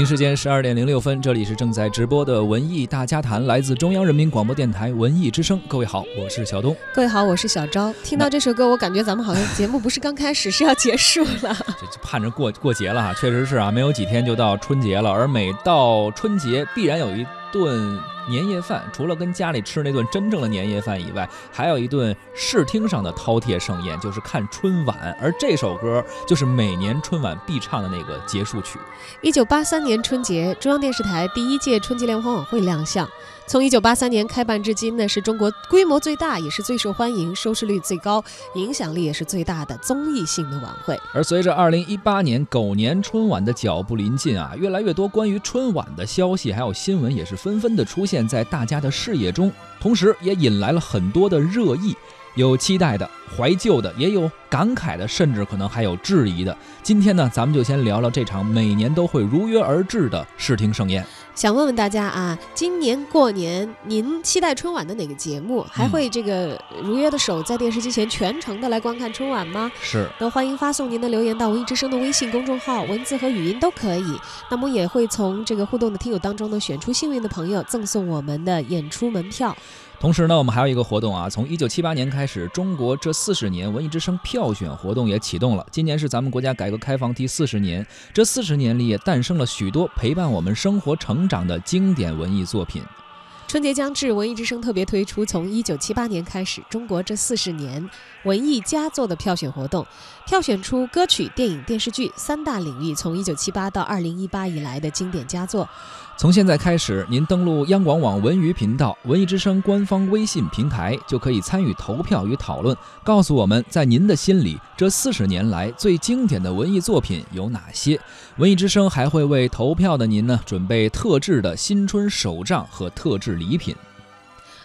北京时间十二点零六分，这里是正在直播的文艺大家谈，来自中央人民广播电台文艺之声。各位好，我是小东。各位好，我是小昭。听到这首歌，我感觉咱们好像节目不是刚开始，是要结束了。盼着过过节了哈，确实是啊，没有几天就到春节了，而每到春节必然有一顿。年夜饭除了跟家里吃那顿真正的年夜饭以外，还有一顿视听上的饕餮盛宴，就是看春晚。而这首歌就是每年春晚必唱的那个结束曲。一九八三年春节，中央电视台第一届春节联欢晚会亮相。从一九八三年开办至今呢，是中国规模最大，也是最受欢迎、收视率最高、影响力也是最大的综艺性的晚会。而随着二零一八年狗年春晚的脚步临近啊，越来越多关于春晚的消息还有新闻也是纷纷的出现在大家的视野中，同时也引来了很多的热议。有期待的、怀旧的，也有感慨的，甚至可能还有质疑的。今天呢，咱们就先聊聊这场每年都会如约而至的视听盛宴。想问问大家啊，今年过年您期待春晚的哪个节目？还会这个如约的守在电视机前全程的来观看春晚吗？是。那欢迎发送您的留言到文艺之声的微信公众号，文字和语音都可以。那么也会从这个互动的听友当中呢，选出幸运的朋友，赠送我们的演出门票。同时呢，我们还有一个活动啊，从一九七八年开始，中国这四十年文艺之声票选活动也启动了。今年是咱们国家改革开放第四十年，这四十年里也诞生了许多陪伴我们生活成长的经典文艺作品。春节将至，文艺之声特别推出从一九七八年开始，中国这四十年文艺佳作的票选活动，票选出歌曲、电影、电视剧三大领域从一九七八到二零一八以来的经典佳作。从现在开始，您登录央广网文娱频道、文艺之声官方微信平台，就可以参与投票与讨论，告诉我们在您的心里，这四十年来最经典的文艺作品有哪些？文艺之声还会为投票的您呢准备特制的新春手账和特制礼品。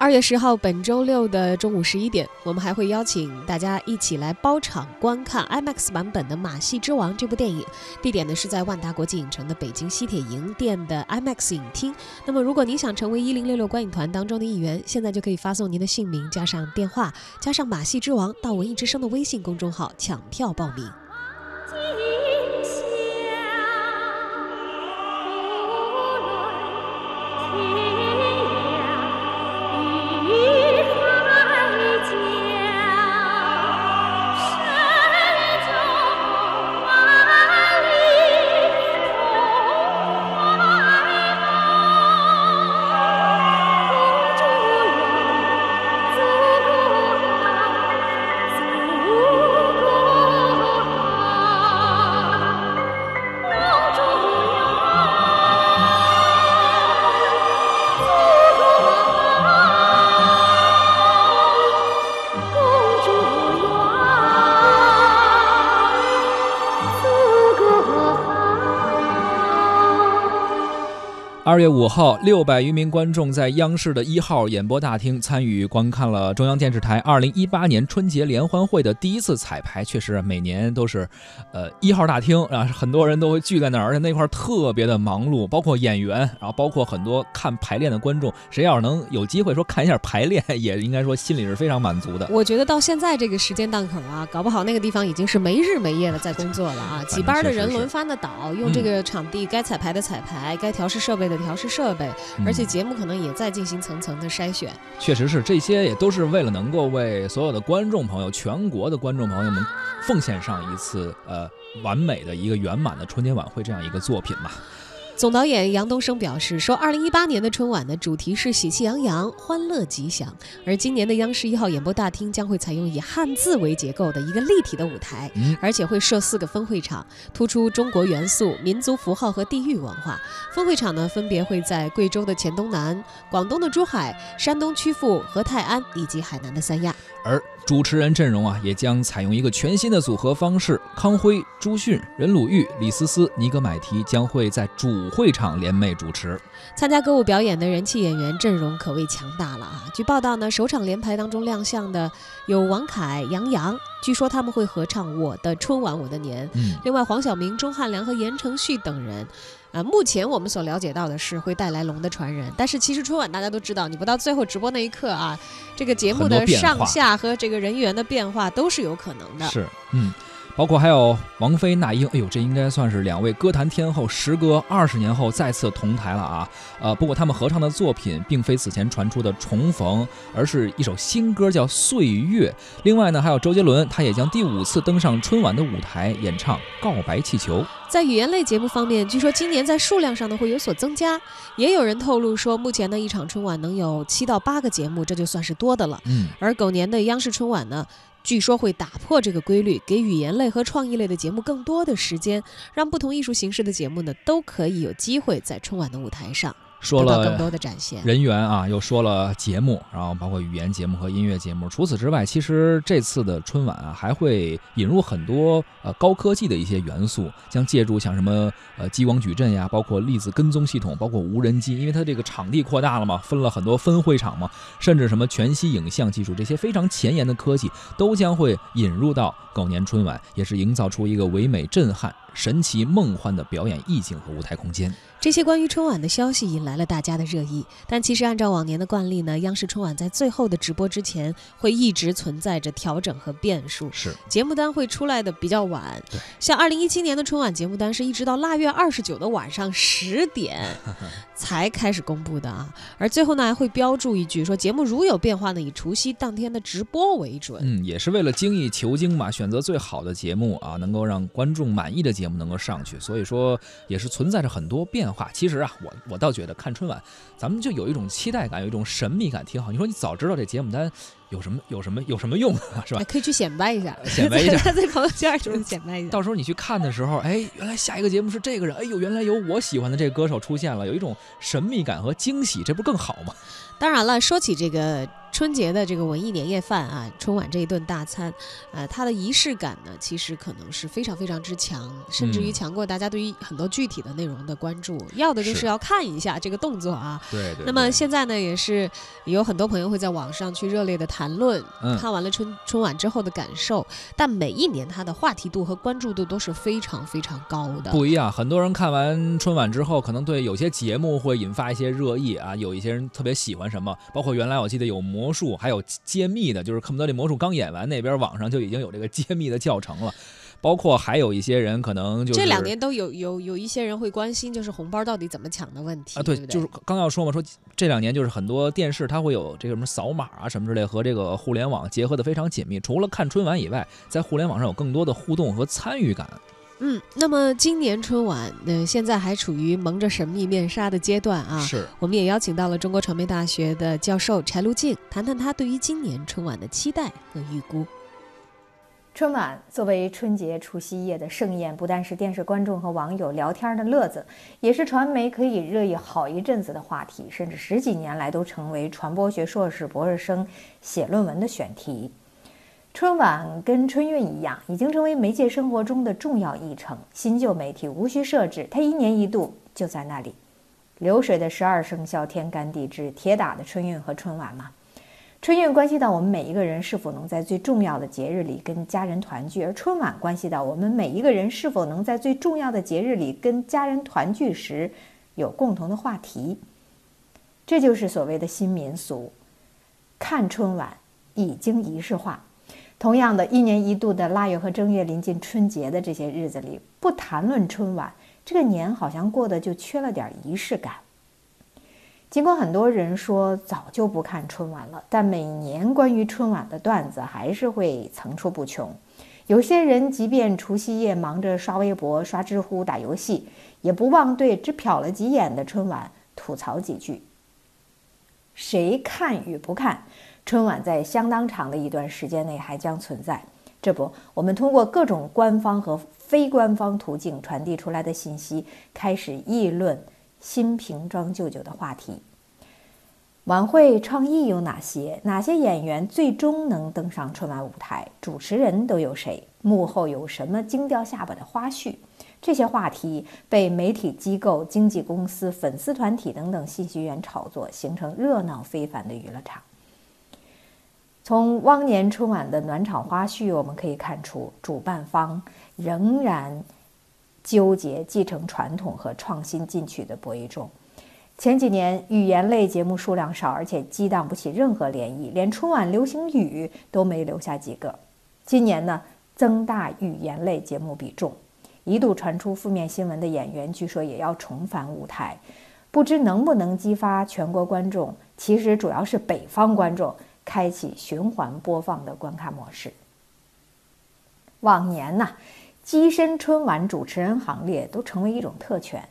二月十号，本周六的中午十一点，我们还会邀请大家一起来包场观看 IMAX 版本的《马戏之王》这部电影。地点呢是在万达国际影城的北京西铁营店的 IMAX 影厅。那么，如果您想成为一零六六观影团当中的一员，现在就可以发送您的姓名加上电话加上《马戏之王》到文艺之声的微信公众号抢票报名。二月五号，六百余名观众在央视的一号演播大厅参与观看了中央电视台二零一八年春节联欢会的第一次彩排。确实，每年都是，呃，一号大厅啊，很多人都会聚在那儿，而且那块特别的忙碌，包括演员，然后包括很多看排练的观众。谁要是能有机会说看一下排练，也应该说心里是非常满足的。我觉得到现在这个时间档口啊，搞不好那个地方已经是没日没夜的在工作了啊，几班的人轮番的倒，用这个场地该彩排的彩排，该调试设备的。调试设备，而且节目可能也在进行层层的筛选。确实是，这些也都是为了能够为所有的观众朋友、全国的观众朋友们奉献上一次呃完美的一个圆满的春节晚会这样一个作品嘛。总导演杨东升表示说，二零一八年的春晚呢主题是喜气洋洋、欢乐吉祥，而今年的央视一号演播大厅将会采用以汉字为结构的一个立体的舞台，而且会设四个分会场，突出中国元素、民族符号和地域文化。分会场呢，分别会在贵州的黔东南、广东的珠海、山东曲阜和泰安以及海南的三亚。而主持人阵容啊，也将采用一个全新的组合方式。康辉、朱迅、任鲁豫、李思思、尼格买提将会在主会场联袂主持。参加歌舞表演的人气演员阵容可谓强大了啊！据报道呢，首场联排当中亮相的有王凯、杨洋，据说他们会合唱《我的春晚我的年》。嗯，另外黄晓明、钟汉良和言承旭等人。啊，目前我们所了解到的是会带来《龙的传人》，但是其实春晚大家都知道，你不到最后直播那一刻啊，这个节目的上下和这个人员的变化都是有可能的。是，嗯。包括还有王菲、那英，哎呦，这应该算是两位歌坛天后，时隔二十年后再次同台了啊！呃，不过他们合唱的作品并非此前传出的重逢，而是一首新歌叫《岁月》。另外呢，还有周杰伦，他也将第五次登上春晚的舞台演唱《告白气球》。在语言类节目方面，据说今年在数量上呢会有所增加，也有人透露说，目前的一场春晚能有七到八个节目，这就算是多的了。嗯，而狗年的央视春晚呢？据说会打破这个规律，给语言类和创意类的节目更多的时间，让不同艺术形式的节目呢都可以有机会在春晚的舞台上。说了更多的展现人员啊，又说了节目，然后包括语言节目和音乐节目。除此之外，其实这次的春晚啊，还会引入很多呃高科技的一些元素，将借助像什么呃激光矩阵呀，包括粒子跟踪系统，包括无人机，因为它这个场地扩大了嘛，分了很多分会场嘛，甚至什么全息影像技术，这些非常前沿的科技都将会引入到狗年春晚，也是营造出一个唯美震撼。神奇梦幻的表演意境和舞台空间，这些关于春晚的消息引来了大家的热议。但其实按照往年的惯例呢，央视春晚在最后的直播之前会一直存在着调整和变数，是节目单会出来的比较晚。像二零一七年的春晚节目单是一直到腊月二十九的晚上十点才开始公布的啊。而最后呢还会标注一句说节目如有变化呢，以除夕当天的直播为准。嗯，也是为了精益求精嘛，选择最好的节目啊，能够让观众满意的节目。能够上去，所以说也是存在着很多变化。其实啊，我我倒觉得看春晚，咱们就有一种期待感，有一种神秘感，挺好。你说你早知道这节目单有什么有什么有什么用啊，是吧？可以去显摆一下，显摆一下，在朋友圈就是显摆一下。到时候你去看的时候，哎，原来下一个节目是这个人，哎呦，原来有我喜欢的这个歌手出现了，有一种神秘感和惊喜，这不更好吗？当然了，说起这个。春节的这个文艺年夜饭啊，春晚这一顿大餐，呃，它的仪式感呢，其实可能是非常非常之强，甚至于强过大家对于很多具体的内容的关注。要的就是要看一下这个动作啊。对对。那么现在呢，也是有很多朋友会在网上去热烈的谈论，看完了春春晚之后的感受。但每一年它的话题度和关注度都是非常非常高的。不一样，很多人看完春晚之后，可能对有些节目会引发一些热议啊。有一些人特别喜欢什么，包括原来我记得有。魔术还有揭秘的，就是恨不得这魔术刚演完，那边网上就已经有这个 揭秘的教程了。包括还有一些人可能就这两年都有有有一些人会关心，就是红包到底怎么抢的问题啊。对，就是刚要说嘛，说这两年就是很多电视它会有这个什么扫码啊什么之类，和这个互联网结合的非常紧密。除了看春晚以外，在互联网上有更多的互动和参与感。嗯，那么今年春晚，呃，现在还处于蒙着神秘面纱的阶段啊。是，我们也邀请到了中国传媒大学的教授柴路静，谈谈他对于今年春晚的期待和预估。春晚作为春节除夕夜的盛宴，不但是电视观众和网友聊天的乐子，也是传媒可以热议好一阵子的话题，甚至十几年来都成为传播学硕士、博士生写论文的选题。春晚跟春运一样，已经成为媒介生活中的重要议程。新旧媒体无需设置，它一年一度就在那里。流水的十二生肖，天干地支，铁打的春运和春晚嘛。春运关系到我们每一个人是否能在最重要的节日里跟家人团聚，而春晚关系到我们每一个人是否能在最重要的节日里跟家人团聚时有共同的话题。这就是所谓的新民俗，看春晚已经仪式化。同样的，一年一度的腊月和正月临近春节的这些日子里，不谈论春晚，这个年好像过得就缺了点仪式感。尽管很多人说早就不看春晚了，但每年关于春晚的段子还是会层出不穷。有些人即便除夕夜忙着刷微博、刷知乎、打游戏，也不忘对只瞟了几眼的春晚吐槽几句。谁看与不看？春晚在相当长的一段时间内还将存在。这不，我们通过各种官方和非官方途径传递出来的信息，开始议论新瓶装旧酒的话题。晚会创意有哪些？哪些演员最终能登上春晚舞台？主持人都有谁？幕后有什么惊掉下巴的花絮？这些话题被媒体机构、经纪公司、粉丝团体等等信息源炒作，形成热闹非凡的娱乐场。从往年春晚的暖场花絮，我们可以看出，主办方仍然纠结继承传统和创新进取的博弈中。前几年语言类节目数量少，而且激荡不起任何涟漪，连春晚流行语都没留下几个。今年呢，增大语言类节目比重。一度传出负面新闻的演员，据说也要重返舞台，不知能不能激发全国观众？其实主要是北方观众开启循环播放的观看模式。往年呢，跻身春晚主持人行列都成为一种特权。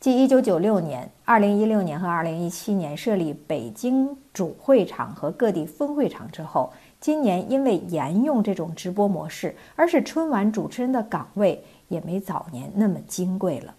继1996年、2016年和2017年设立北京主会场和各地分会场之后，今年因为沿用这种直播模式，而使春晚主持人的岗位。也没早年那么金贵了。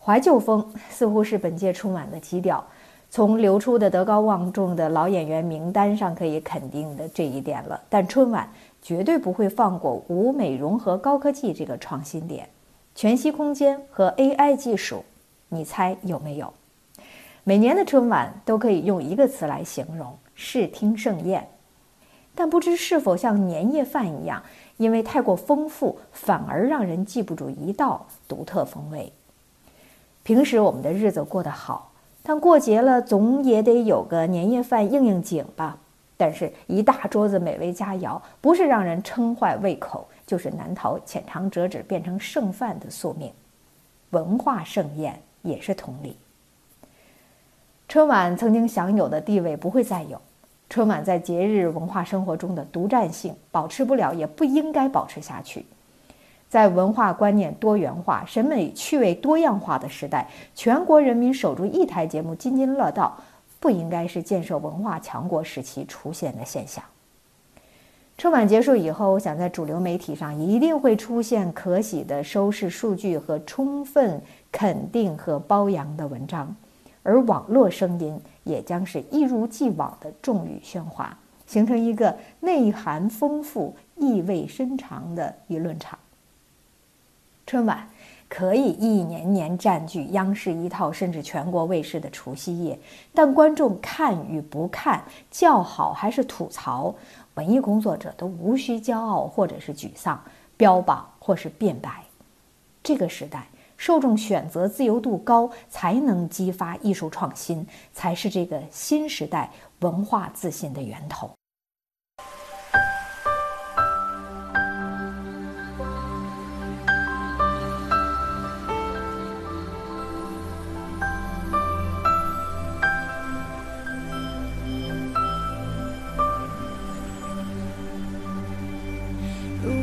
怀旧风似乎是本届春晚的基调，从流出的德高望重的老演员名单上可以肯定的这一点了。但春晚绝对不会放过舞美融合高科技这个创新点，全息空间和 AI 技术，你猜有没有？每年的春晚都可以用一个词来形容：视听盛宴。但不知是否像年夜饭一样，因为太过丰富，反而让人记不住一道独特风味。平时我们的日子过得好，但过节了总也得有个年夜饭应应景吧。但是，一大桌子美味佳肴，不是让人撑坏胃口，就是难逃浅尝辄止变成剩饭的宿命。文化盛宴也是同理。春晚曾经享有的地位不会再有。春晚在节日文化生活中的独占性保持不了，也不应该保持下去。在文化观念多元化、审美趣味多样化的时代，全国人民守住一台节目津津乐道，不应该是建设文化强国时期出现的现象。春晚结束以后，我想在主流媒体上一定会出现可喜的收视数据和充分肯定和褒扬的文章。而网络声音也将是一如既往的众语喧哗，形成一个内涵丰富、意味深长的舆论场。春晚可以一年年占据央视一套甚至全国卫视的除夕夜，但观众看与不看、叫好还是吐槽，文艺工作者都无需骄傲或者是沮丧，标榜或是辩白。这个时代。受众选择自由度高，才能激发艺术创新，才是这个新时代文化自信的源头。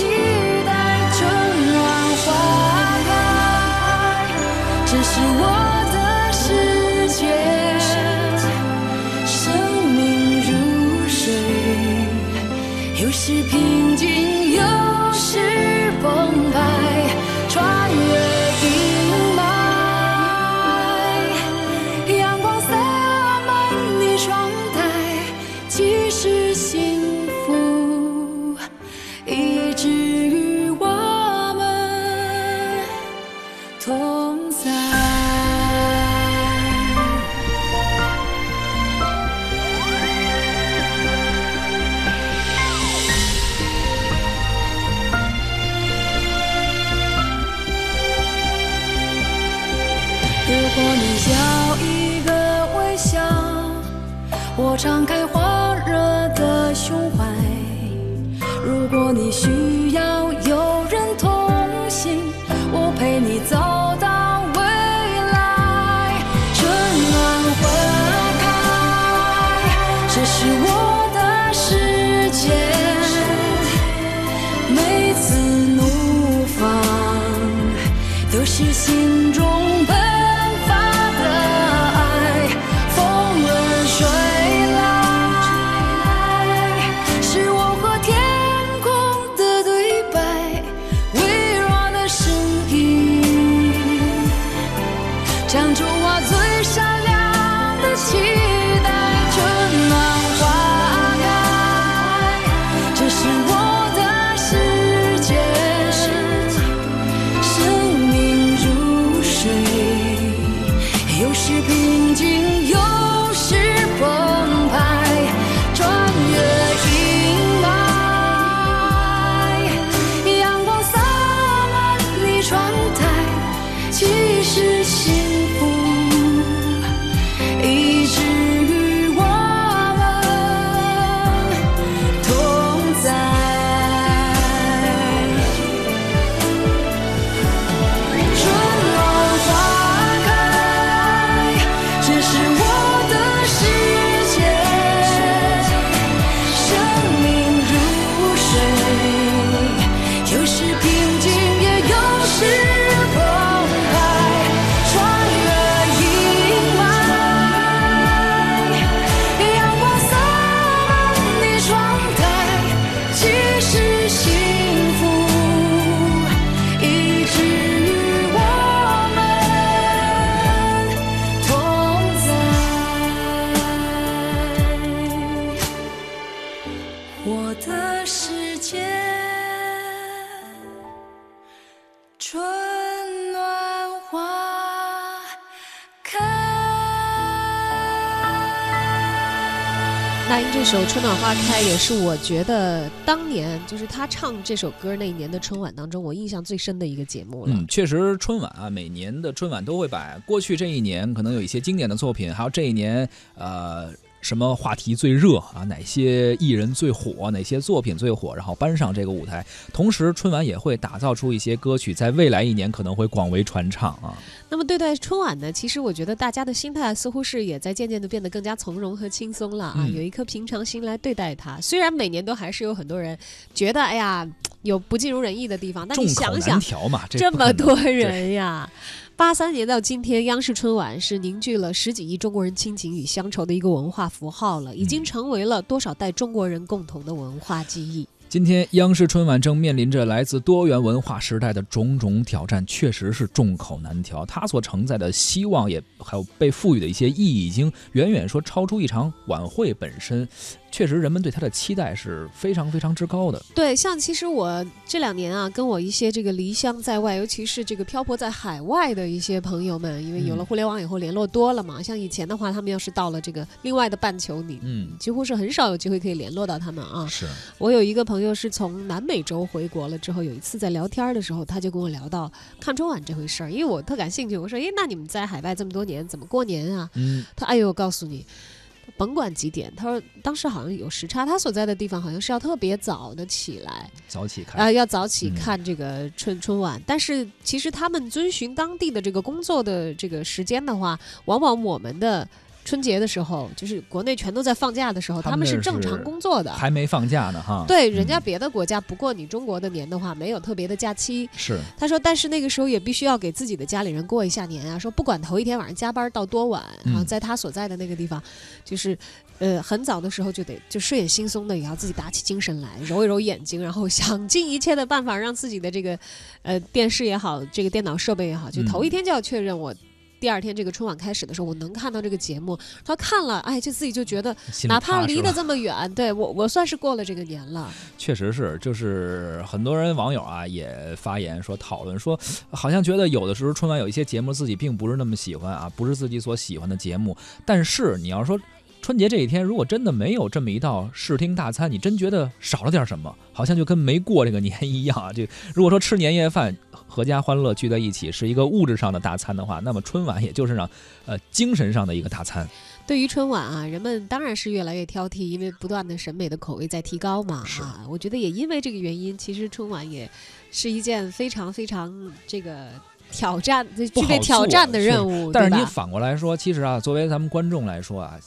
亮如果你要一个微笑，我敞开火热的胸怀。如果你需要有人同行，我陪你走到未来。春暖花开，这是我的世界，每次怒放都是心。这首《春暖花开》也是我觉得当年就是他唱这首歌那一年的春晚当中，我印象最深的一个节目了。嗯，确实，春晚啊，每年的春晚都会把过去这一年可能有一些经典的作品，还有这一年呃什么话题最热啊，哪些艺人最火，哪些作品最火，然后搬上这个舞台。同时，春晚也会打造出一些歌曲，在未来一年可能会广为传唱啊。那么对待春晚呢，其实我觉得大家的心态似乎是也在渐渐的变得更加从容和轻松了啊，嗯有一颗平常心来对待它。虽然每年都还是有很多人觉得，哎呀，有不尽如人意的地方，但你想想，这么多人呀。八三年到今天，央视春晚是凝聚了十几亿中国人亲情与乡愁的一个文化符号了，已经成为了多少代中国人共同的文化记忆。今天央视春晚正面临着来自多元文化时代的种种挑战，确实是众口难调。它所承载的希望也还有被赋予的一些意义，已经远远说超出一场晚会本身。确实，人们对他的期待是非常非常之高的。对，像其实我这两年啊，跟我一些这个离乡在外，尤其是这个漂泊在海外的一些朋友们，因为有了嗯互联网以后联络多了嘛，像以前的话，他们要是到了这个另外的半球，你嗯，几乎是很少有机会可以联络到他们啊。是，我有一个朋友是从南美洲回国了之后，有一次在聊天的时候，他就跟我聊到看春晚这回事儿，因为我特感兴趣。我说：“诶，那你们在海外这么多年，怎么过年啊嗯，？”他：“哎呦，我告诉你，甭管几点，他说当时好像有时差，他所在的地方好像是要特别早的起来，早起看。啊、要早起嗯看这个春、春晚。但是其实他们遵循当地的这个工作的这个时间的话，往往我们的。春节的时候，就是国内全都在放假的时候，他们是正常工作的。还没放假呢哈。对，人家嗯别的国家不过你中国的年的话，没有特别的假期。是，他说，但是那个时候也必须要给自己的家里人过一下年啊。说不管头一天晚上加班到多晚，然后嗯在他所在的那个地方，就是，呃，很早的时候就得就睡眼惺忪的，也要自己打起精神来，揉一揉眼睛，然后想尽一切的办法让自己的这个，呃，电视也好，这个电脑设备也好，就嗯头一天就要确认我。第二天这个春晚开始的时候，我能看到这个节目。他看了，哎，就自己就觉得，哪怕离得 这么远，对我我算是过了这个年了。确实是，就是很多人网友啊也发言说讨论说，好像觉得有的时候春晚有一些节目自己并不是那么喜欢啊，不是自己所喜欢的节目。但是你要说春节这一天，如果真的没有这么一道视听大餐，你真觉得少了点什么，好像就跟没过这个年一样啊。就如果说吃年夜饭，阖家欢乐聚在一起是一个物质上的大餐的话，那么春晚也就是让呃精神上的一个大餐。对于春晚啊，人们当然是越来越挑剔，因为不断的审美的口味在提高嘛。是啊，我觉得也因为这个原因，其实春晚也是一件非常非常这个挑战、具备挑战的任务，但是你？反过来说，其实啊，作为咱们观众来说啊，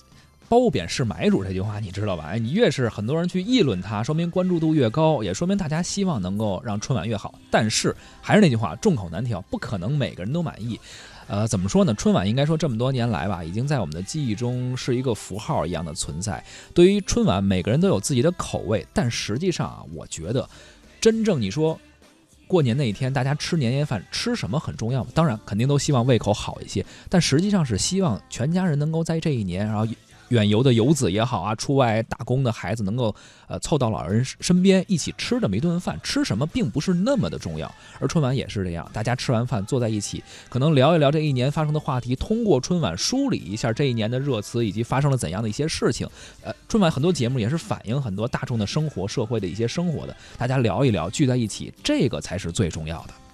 褒贬是买主这句话你知道吧？哎，你越是很多人去议论它，说明关注度越高，也说明大家希望能够让春晚越好。但是还是那句话，众口难调，不可能每个人都满意。呃，怎么说呢？春晚应该说这么多年来吧，已经在我们的记忆中是一个符号一样的存在。对于春晚，每个人都有自己的口味，但实际上啊，我觉得，真正你说过年那一天大家吃年夜饭吃什么很重要吗？当然，肯定都希望胃口好一些，但实际上是希望全家人能够在这一年，然后。远游的游子也好啊，出外打工的孩子能够呃凑到老人身边一起吃这么一顿饭，吃什么并不是那么的重要。而春晚也是这样，大家吃完饭坐在一起，可能聊一聊这一年发生的话题，通过春晚梳理一下这一年的热词以及发生了怎样的一些事情。呃，春晚很多节目也是反映很多大众的生活、社会的一些生活的，大家聊一聊，聚在一起，这个才是最重要的。